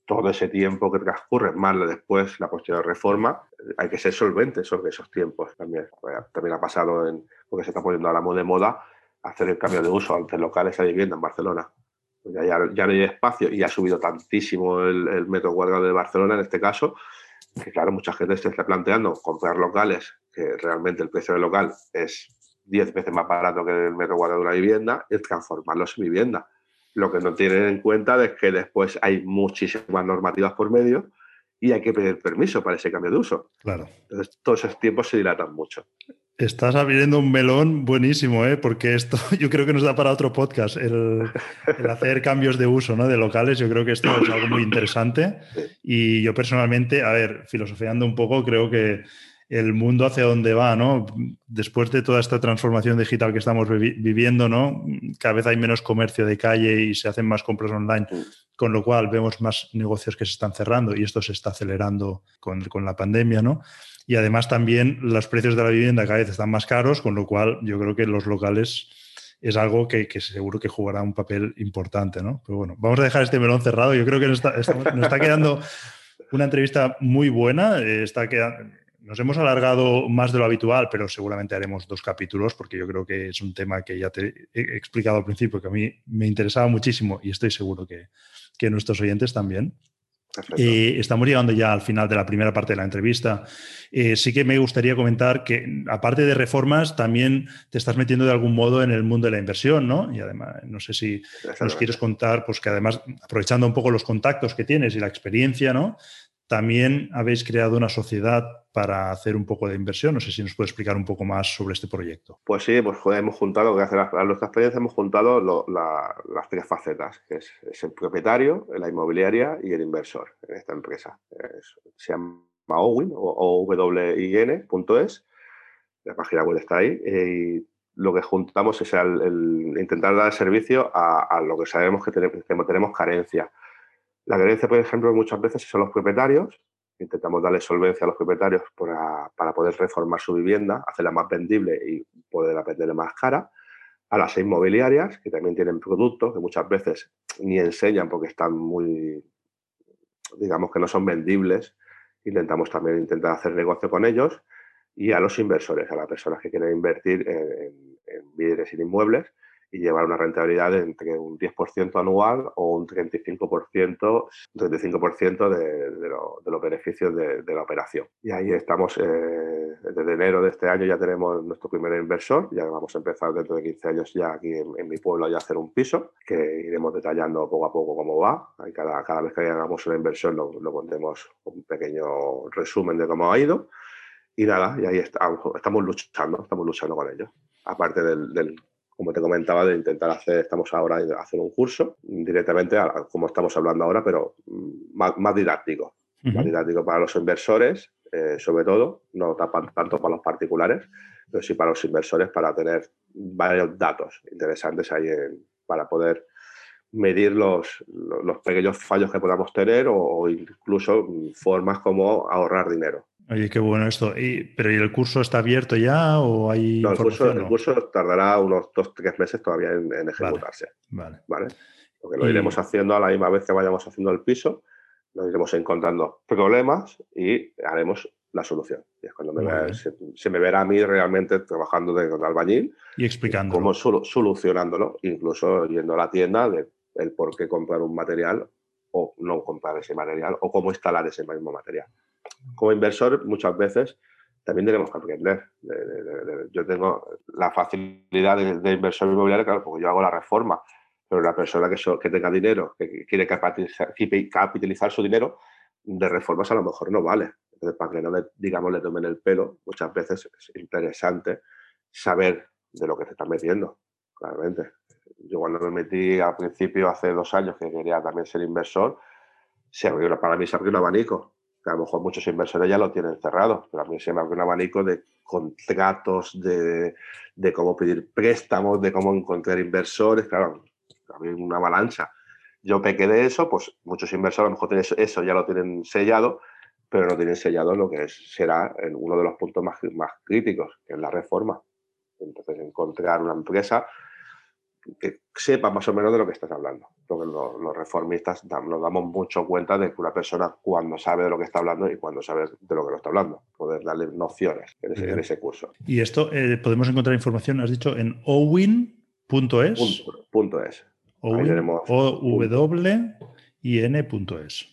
todo ese tiempo que transcurre, más después la posterior reforma, hay que ser solvente sobre esos tiempos también. También ha pasado, en, porque se está poniendo ahora de moda, hacer el cambio de uso ante locales a vivienda en Barcelona. Pues ya, ya, no hay espacio y ha subido tantísimo el, metro cuadrado de Barcelona en este caso, que claro, mucha gente se está planteando comprar locales, que realmente el precio del local es 10 veces más barato que el metro cuadrado de una vivienda, y transformarlos en vivienda lo que no tienen en cuenta es que después hay muchísimas normativas por medio y hay que pedir permiso para ese cambio de uso. Claro. Entonces, todos esos tiempos se dilatan mucho. Estás abriendo un melón buenísimo, ¿eh? porque esto yo creo que nos da para otro podcast, el, hacer cambios de uso ¿no? de locales. Yo creo que esto es algo muy interesante. Y yo personalmente, a ver, filosofiando un poco, creo que el mundo hacia dónde va, ¿no? Después de toda esta transformación digital que estamos viviendo, ¿no? Cada vez hay menos comercio de calle y se hacen más compras online, con lo cual vemos más negocios que se están cerrando y esto se está acelerando con, la pandemia, ¿no? Y además también los precios de la vivienda cada vez están más caros, con lo cual yo creo que los locales es algo que, seguro que jugará un papel importante, ¿no? Pero bueno, vamos a dejar este melón cerrado. Yo creo que nos está, nos está quedando una entrevista muy buena. Eh, está quedando, nos hemos alargado más de lo habitual, pero seguramente haremos dos capítulos porque yo creo que es un tema que ya te he explicado al principio, que a mí me interesaba muchísimo y estoy seguro que, que nuestros oyentes también. Eh, estamos llegando ya al final de la primera parte de la entrevista. Eh, sí que me gustaría comentar que, aparte de reformas, también te estás metiendo de algún modo en el mundo de la inversión, ¿no? Y además, no sé si nos quieres contar, pues que además, aprovechando un poco los contactos que tienes y la experiencia, ¿no? También habéis creado una sociedad para hacer un poco de inversión. No sé si nos puede explicar un poco más sobre este proyecto. Pues sí, pues hemos juntado, gracias a nuestra experiencia, hemos juntado las tres facetas, que es, el propietario, la inmobiliaria y el inversor en esta empresa. se llama Owin o owin.es. La página web está ahí. y lo que juntamos es el, intentar dar servicio a, lo que sabemos que tenemos, que tenemos carencia la carencia, por ejemplo, muchas veces son los propietarios. Intentamos darle solvencia a los propietarios para, poder reformar su vivienda, hacerla más vendible y poder venderla más cara. A las inmobiliarias, que también tienen productos que muchas veces ni enseñan porque están muy, digamos que no son vendibles. Intentamos también intentar hacer negocio con ellos. Y a los inversores, a las personas que quieren invertir en, en y inmuebles y llevar una rentabilidad de entre un 10% anual o un 35%, 35 de, de, los beneficios de, la operación. Y ahí estamos, eh, desde enero de este año ya tenemos nuestro primer inversor, ya vamos a empezar dentro de 15 años ya aquí en, mi pueblo a hacer un piso, que iremos detallando poco a poco cómo va. Y cada, cada vez que hagamos una inversión lo, lo pondremos un pequeño resumen de cómo ha ido. Y nada, y ahí estamos, estamos luchando, estamos luchando con ellos. Aparte del, del como te comentaba, de intentar hacer, estamos ahora hacer un curso directamente, como estamos hablando ahora, pero mm, más, didáctico. Más didáctico para los inversores, eh, sobre todo, no tanto para los particulares, pero sí para los inversores para tener varios datos interesantes ahí para poder medir los, los, pequeños fallos que podamos tener o incluso formas como ahorrar dinero. Oye, qué bueno esto. ¿Pero ¿y el curso está abierto ya o hay no, el curso, el curso, tardará unos dos, tres meses todavía en, ejecutarse. Vale, vale. Porque lo iremos haciendo a la misma vez que vayamos haciendo el piso, nos iremos encontrando problemas y haremos la solución. Y es cuando se, me verá a mí realmente trabajando de, albañil y explicando cómo solucionándolo, incluso yendo a la tienda de el por qué comprar un material o no comprar ese material o cómo instalar ese mismo material como inversor muchas veces también tenemos que aprender. yo tengo la facilidad de, inversor inmobiliario, claro, porque yo hago la reforma, pero la persona que, que tenga dinero, que quiere capitalizar, su dinero, de reformas a lo mejor no vale. Entonces, para que no le, digamos, le tomen el pelo, muchas veces es interesante saber de lo que se está metiendo, claramente. Yo cuando me metí al principio, hace dos años, que quería también ser inversor, se abrió, para mí se abrió un abanico a lo mejor muchos inversores ya lo tienen cerrado, pero a mí se me abre un abanico de contratos, de, de cómo pedir préstamos, de cómo encontrar inversores, claro, había una avalancha. Yo pequé de eso, pues muchos inversores a lo mejor eso ya lo tienen sellado, pero no tienen sellado lo que será uno de los puntos más, más críticos, que es la reforma. Entonces, encontrar una empresa que sepa más o menos de lo que estás hablando. Porque los, reformistas nos damos mucho cuenta de que una persona cuando sabe de lo que está hablando y cuando sabe de lo que lo está hablando, poder darle nociones en ese, curso. Y esto eh, podemos encontrar información, has dicho, en owin.es. Punto, es. O-W-I-N.es.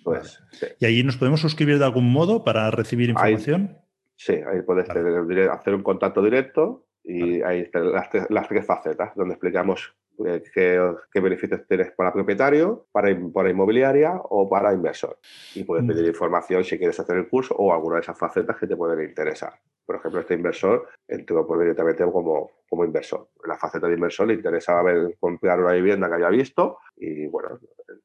Pues, ¿Y allí nos podemos suscribir de algún modo para recibir información? sí, ahí puedes hacer un contacto directo y ahí están las, las tres facetas, donde explicamos eh, qué, beneficios tienes para propietario, para, para, inmobiliaria o para inversor. Y puedes mm. pedir información si quieres hacer el curso o alguna de esas facetas que te pueden interesar. Por ejemplo, este inversor entró por directamente como, como inversor. En la faceta de inversor le interesaba ver, comprar una vivienda que había visto y bueno,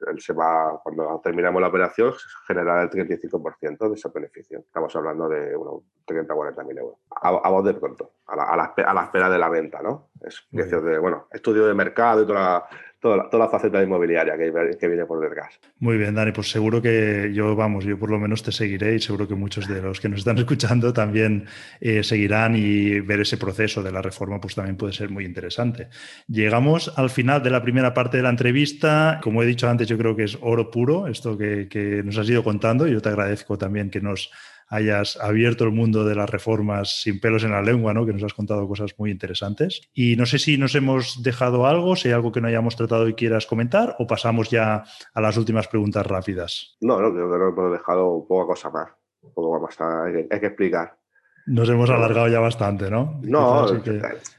él se va, cuando terminamos la operación, generar el 35% de ese beneficio. Estamos hablando de unos 30 o 40 mil euros. A, voz de pronto, a la, a, la, espera de la venta, ¿no? Es de, bueno, estudio de mercado y toda la, toda la, toda la faceta inmobiliaria que, viene por detrás. Muy bien, Dani, pues seguro que yo, vamos, yo por lo menos te seguiré y seguro que muchos de los que nos están escuchando también eh, seguirán y ver ese proceso de la reforma pues también puede ser muy interesante. Llegamos al final de la primera parte de la entrevista. Como he dicho antes, yo creo que es oro puro esto que, que nos has ido contando. Yo te agradezco también que nos hayas abierto el mundo de las reformas sin pelos en la lengua, ¿no? que nos has contado cosas muy interesantes. Y no sé si nos hemos dejado algo, si hay algo que no hayamos tratado y quieras comentar, o pasamos ya a las últimas preguntas rápidas. No, no, creo que no hemos dejado poca cosa más. Poco más hay que, hay que explicar. Nos hemos alargado ya bastante, ¿no? No,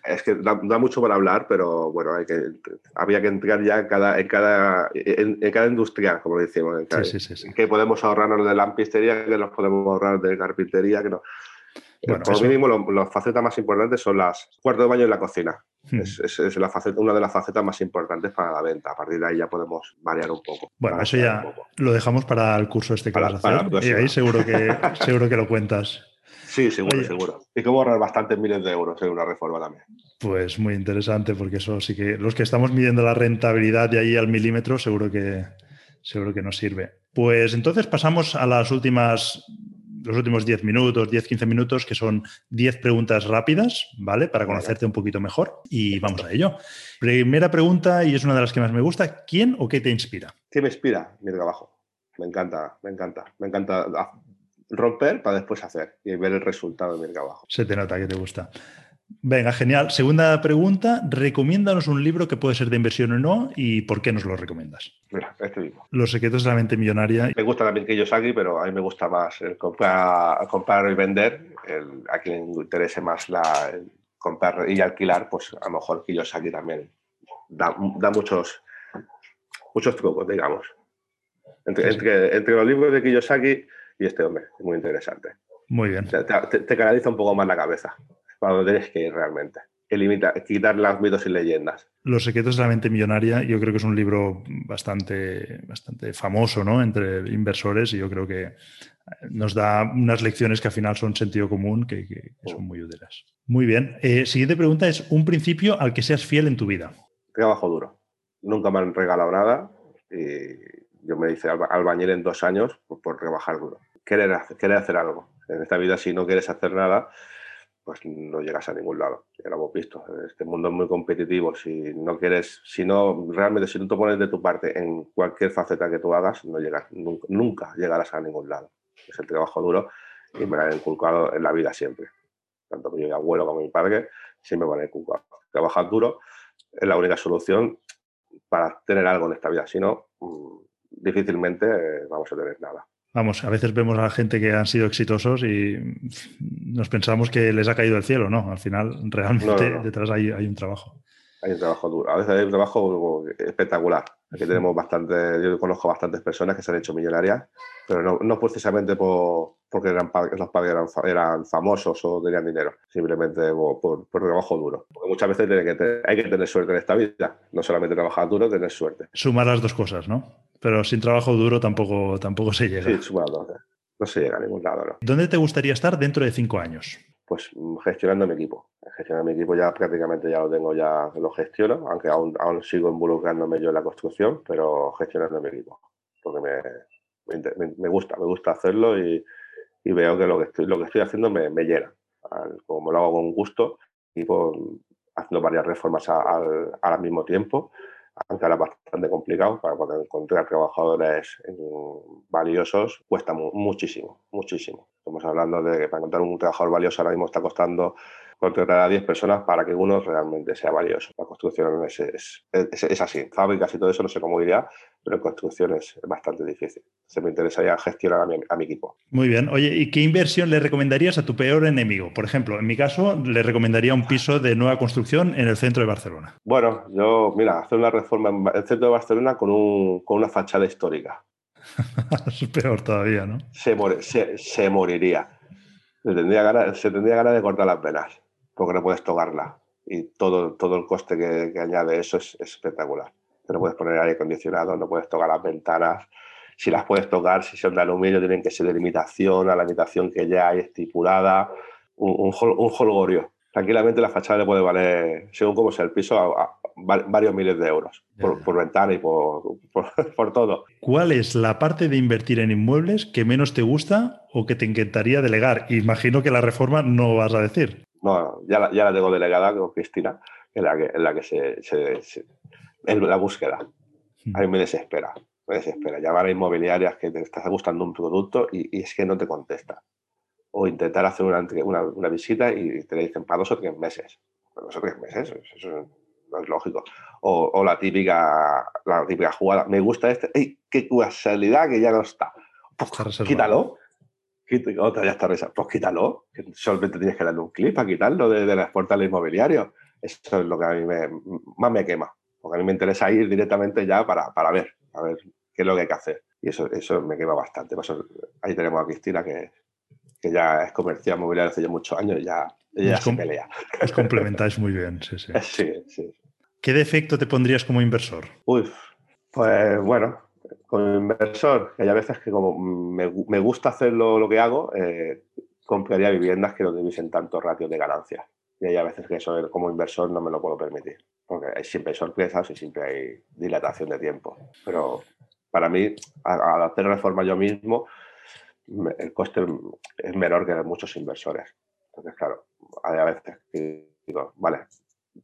es que da, mucho para hablar, pero bueno, hay que, había que entrar ya en cada, en cada, en, cada industria, como decimos. sí, sí, sí, que podemos ahorrarnos de lampistería, que nos podemos ahorrar de carpintería, que no. Bueno, por lo mínimo, las facetas más importantes son las cuarto de baño y la cocina. Hmm. Es, la faceta, una de las facetas más importantes para la venta. A partir de ahí ya podemos variar un poco. Bueno, eso ya lo dejamos para el curso este que vas a hacer. y ahí seguro que, seguro que lo cuentas. Sí, seguro, seguro. Y cómo ahorrar bastantes miles de euros en una reforma también. Pues muy interesante, porque eso sí que los que estamos midiendo la rentabilidad de ahí al milímetro, seguro que, seguro que nos sirve. Pues entonces pasamos a las últimas, los últimos 10 minutos, 10-15 minutos, que son 10 preguntas rápidas, ¿vale? Para conocerte un poquito mejor. Y vamos a ello. Primera pregunta, y es una de las que más me gusta, ¿quién o qué te inspira? ¿Qué me inspira? Mi trabajo. Me encanta, me encanta. Me encanta romper para después hacer y ver el resultado de mi trabajo. Se te nota que te gusta. Venga, genial. Segunda pregunta, recomiéndanos un libro que puede ser de inversión o no y por qué nos lo recomiendas. Mira, este mismo. Los secretos de la mente millonaria. Me gusta también Kiyosaki, pero a mí me gusta más el comprar, comprar y vender. a quien le interese más la, comprar y alquilar, pues a lo mejor Kiyosaki también da, muchos, muchos trucos, digamos. Entre, entre, entre los libros de Kiyosaki y este hombre, es muy interesante. Muy bien. Te, canaliza un poco más la cabeza, para donde tienes que ir realmente. Elimita, quitar los mitos y leyendas. Los secretos de la mente millonaria, yo creo que es un libro bastante, bastante famoso ¿no? entre inversores y yo creo que nos da unas lecciones que al final son sentido común que, son muy útiles. Muy bien. Eh, siguiente pregunta es un principio al que seas fiel en tu vida. Trabajo duro. Nunca me han regalado nada y yo me hice albañil en dos años por trabajar duro querer, hacer algo. En esta vida, si no quieres hacer nada, pues no llegas a ningún lado. Ya lo hemos visto. Este mundo es muy competitivo. Si no quieres, si no, realmente, si no te pones de tu parte en cualquier faceta que tú hagas, no llegas, nunca, llegarás a ningún lado. Es el trabajo duro y me lo han inculcado en la vida siempre. Tanto mi abuelo como mi padre siempre me han inculcado. Trabajar duro es la única solución para tener algo en esta vida. Si no, mm, difícilmente eh, vamos a tener nada. Vamos, a veces vemos a la gente que han sido exitosos y nos pensamos que les ha caído el cielo, ¿no? Al final, realmente detrás hay, un trabajo. Hay un trabajo duro. A veces hay un trabajo espectacular. Aquí tenemos bastante, yo conozco bastantes personas que se han hecho millonarias, pero no, no precisamente por, porque eran, los padres eran, famosos o tenían dinero, simplemente por, por, trabajo duro. Porque muchas veces que hay que tener suerte en esta vida, no solamente trabajar duro, tener suerte. Sumar las dos cosas, ¿no? Pero sin trabajo duro tampoco, tampoco se llega. Sí, sumado. No se llega a ningún lado. ¿no? ¿Dónde te gustaría estar dentro de cinco años? Pues mm, gestionando mi equipo. Gestionando mi equipo ya prácticamente ya lo tengo, ya lo gestiono, aunque aún, aún sigo involucrándome yo en la construcción, pero gestionando mi equipo. Porque me, me, gusta, me gusta hacerlo y, y, veo que lo que estoy, lo que estoy haciendo me, me llena. Como lo hago con gusto y pues, haciendo varias reformas al, al mismo tiempo aunque ahora es bastante complicado para poder encontrar trabajadores valiosos, cuesta muchísimo, muchísimo. Estamos hablando de que para encontrar un trabajador valioso ahora mismo está costando contratar a 10 personas para que uno realmente sea valioso. La construcción es, es, es, así. Fábricas y todo eso no sé cómo iría, pero en construcción es bastante difícil. Se me interesaría gestionar a mi, a mi, equipo. Muy bien. Oye, ¿y qué inversión le recomendarías a tu peor enemigo? Por ejemplo, en mi caso, le recomendaría un piso de nueva construcción en el centro de Barcelona. Bueno, yo, mira, hacer una reforma en el centro de Barcelona con, un, con una fachada histórica. es peor todavía, ¿no? Se, se, se moriría. Se tendría, ganas, se tendría ganas de cortar las venas porque no puedes tocarla. Y todo, todo el coste que, añade eso es, espectacular. No puedes poner aire acondicionado, no puedes tocar las ventanas. Si las puedes tocar, si son de aluminio, tienen que ser de limitación a la limitación que ya hay estipulada. Un, un, un holgorio. Tranquilamente la fachada le puede valer, según cómo sea el piso, a, varios miles de euros por, por ventana y por, por, todo. ¿Cuál es la parte de invertir en inmuebles que menos te gusta o que te encantaría delegar? Imagino que la reforma no vas a decir. No, ya la, ya la tengo delegada con Cristina, en la que, en la que se, se, la búsqueda. Hmm. A mí me desespera, me desespera. Llamar a inmobiliarias que te estás gustando un producto y, es que no te contesta. o intentar hacer una, una, visita y te dicen para dos o tres meses. Para dos o tres meses, eso no es lógico. O, la típica la típica jugada, me gusta este, ¡ey, qué casualidad que ya no está! Pues, quítalo. Otra ya está reservado. Pues quítalo. Solamente tienes que darle un clip para quitarlo de, de los portales inmobiliarios. Eso es lo que a mí me, más me quema. Porque a mí me interesa ir directamente ya para, para ver, a ver qué es lo que hay que hacer. Y eso, eso me quema bastante. ahí tenemos a Cristina, que, que ya es comercial mobiliario hace ya muchos años y ya, ella se pelea. Os complementáis muy bien, sí, sí. Sí, sí. ¿Qué defecto te pondrías como inversor? Uy, pues bueno, como inversor, que hay a veces que como me, gusta hacer lo, que hago, eh, compraría viviendas que no tuviesen tantos ratios de ganancias. Y hay a veces que eso como inversor no me lo puedo permitir, porque siempre hay sorpresas y siempre hay dilatación de tiempo. Pero para mí, al hacer reforma yo mismo, el coste es menor que muchos inversores. Entonces, claro, hay a veces que digo, vale,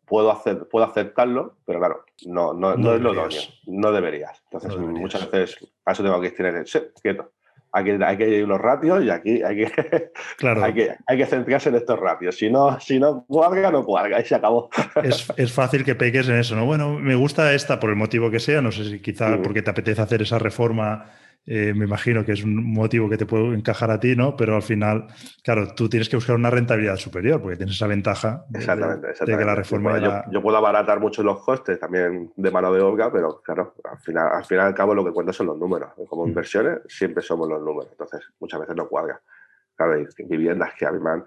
puedo, hacer, puedo aceptarlo, pero claro, no, no, no, es lo idóneo, no deberías. Entonces, muchas veces, para eso tengo que tener, quieto. Hay que, hay que ir unos ratios y aquí hay que, claro. hay que, hay que centrarse en estos ratios. Si no, si no cuadra, no y se acabó. Es, es, fácil que peques en eso, ¿no? Bueno, me gusta esta por el motivo que sea, no sé si quizá porque te apetece hacer esa reforma eh, me imagino que es un motivo que te puede encajar a ti, ¿no? Pero al final, claro, tú tienes que buscar una rentabilidad superior porque tienes esa ventaja de, exactamente, que la reforma. yo, puedo abaratar mucho los costes también de mano de obra, pero claro, al final, al final al cabo lo que cuenta son los números. Como mm. inversiones siempre somos los números, entonces muchas veces no cuadra. Claro, hay viviendas que a mí me han,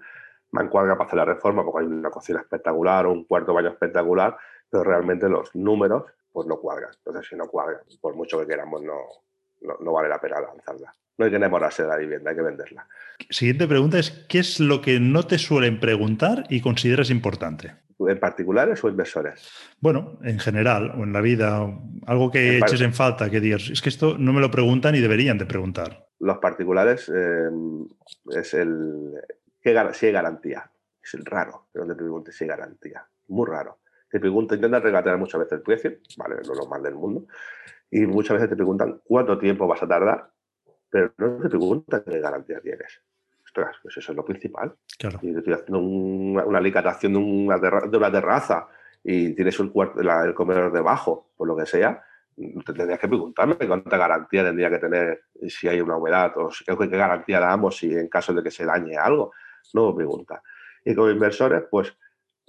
me para hacer la reforma porque hay una cocina espectacular o un cuarto baño espectacular, pero realmente los números pues no cuadran. Entonces, si no cuadran, por mucho que queramos, no, no, vale la pena lanzarla. No hay que enamorarse de la vivienda, hay que venderla. Siguiente pregunta es, ¿qué es lo que no te suelen preguntar y consideras importante? ¿En particulares o inversores? Bueno, en general, o en la vida, algo que eches en falta, que digas, es que esto no me lo preguntan y deberían de preguntar. Los particulares eh, es el si hay garantía. Es el raro que donde te preguntes si hay garantía. Muy raro. Te preguntan, intentan regatear muchas veces el precio, vale, no es lo más del mundo, y muchas veces te preguntan cuánto tiempo vas a tardar, pero no te preguntan qué garantía tienes. Ostras, pues eso es lo principal. Claro. Y estoy haciendo una, una licatación de una, de una terraza y tienes el, cuarto, el comedor debajo, por lo que sea, te tendrías que preguntarme cuánta garantía tendría que tener si hay una humedad o qué, garantía damos si en caso de que se dañe algo. No me pregunta. Y como inversores, pues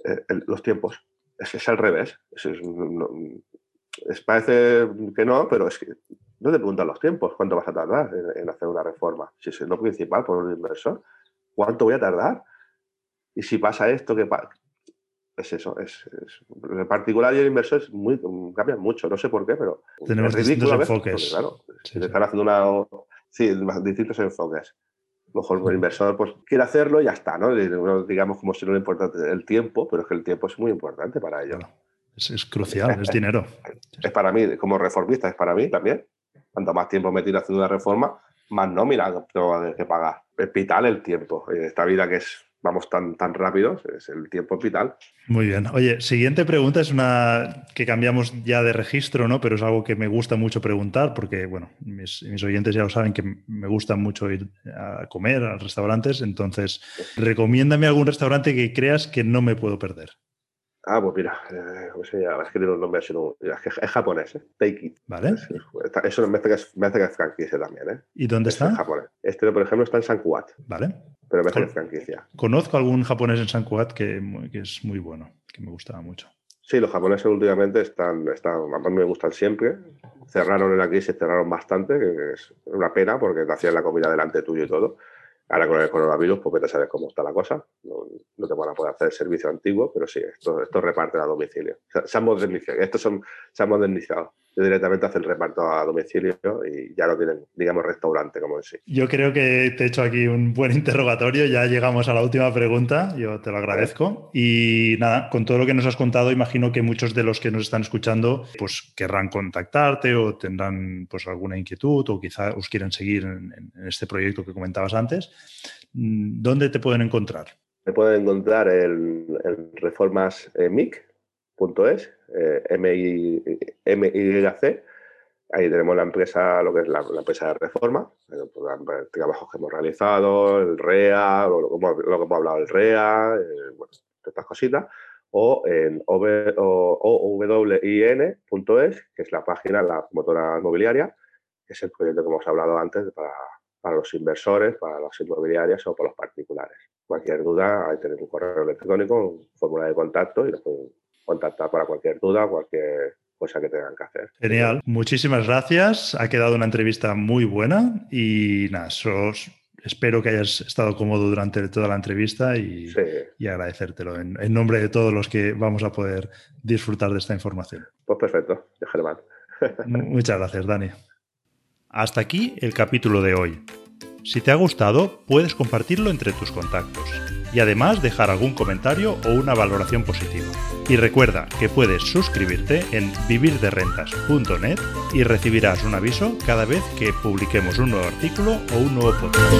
eh, los tiempos. Es, es al revés. Es, es, parece que no, pero es que no te preguntan los tiempos, cuánto vas a tardar en, hacer una reforma. Si es lo principal por un inversor, ¿cuánto voy a tardar? Y si pasa esto, ¿qué es eso, es, en particular y el inversor es muy, cambian mucho, no sé por qué, pero tenemos distintos enfoques. claro, están haciendo una, sí, distintos enfoques. mejor el inversor pues quiere hacerlo y ya está, ¿no? Digamos como si no le importa el tiempo, pero es que el tiempo es muy importante para ello. Es, crucial, es dinero. Es para mí, como reformista, es para mí también. Cuanto más tiempo me tiro haciendo una reforma, más nómina tengo que pagar. Es vital el tiempo. En esta vida que es, vamos tan, tan rápidos, es el tiempo vital. Muy bien. Oye, siguiente pregunta es una que cambiamos ya de registro, ¿no? Pero es algo que me gusta mucho preguntar porque, bueno, mis, mis oyentes ya lo saben que me gusta mucho ir a comer a restaurantes. Entonces, recomiéndame algún restaurante que creas que no me puedo perder. Ah, pues mira, eh, ¿cómo se llama? Es que tiene un nombre así, es, es japonés, ¿eh? Take It. Vale. eso me hace que es, me hace que es franquicia también, ¿eh? ¿Y dónde está? En japonés. Este, por ejemplo, está en San Cuat. Vale. Pero me hace que es franquicia. Conozco algún japonés en San Cuat que, que, es muy bueno, que me gustaba mucho. Sí, los japoneses últimamente están, están, a mí me gustan siempre. Cerraron en la crisis, cerraron bastante, que es una pena porque te hacían la comida delante tuyo y todo. Ahora con el coronavirus, pues vete a saber cómo está la cosa. No, te van a poder hacer el servicio antiguo, pero sí, esto, esto reparte a domicilio. Se, han modernizado, estos son, se han modernizado directamente hace el reparto a domicilio y ya lo tienen, digamos, restaurante como en sí. Yo creo que te he hecho aquí un buen interrogatorio, ya llegamos a la última pregunta, yo te lo agradezco. Y nada, con todo lo que nos has contado, imagino que muchos de los que nos están escuchando pues querrán contactarte o tendrán pues alguna inquietud o quizá os quieran seguir en, este proyecto que comentabas antes. ¿Dónde te pueden encontrar? Me pueden encontrar en, Reformas eh, MIC, es, eh, M-Y-C, Ahí tenemos la empresa, lo que es la, empresa de reforma, el trabajos que hemos realizado, el REA, lo, que hemos hablado del REA, eh, bueno, estas cositas, o en owin.es, que es la página, la promotora inmobiliaria, que es el proyecto que hemos hablado antes para, para los inversores, para las inmobiliarias o para los particulares. Cualquier duda, que tener un correo electrónico, un fórmula de contacto y nos pueden contactar para cualquier duda, cualquier cosa que tengan que hacer. Genial, muchísimas gracias. Ha quedado una entrevista muy buena y nada, espero que hayas estado cómodo durante toda la entrevista y, agradecértelo en, nombre de todos los que vamos a poder disfrutar de esta información. Pues perfecto, Germán. Muchas gracias, Dani. Hasta aquí el capítulo de hoy. Si te ha gustado, puedes compartirlo entre tus contactos y además dejar algún comentario o una valoración positiva. Y recuerda que puedes suscribirte en vivirderrentas.net y recibirás un aviso cada vez que publiquemos un nuevo artículo o un nuevo podcast.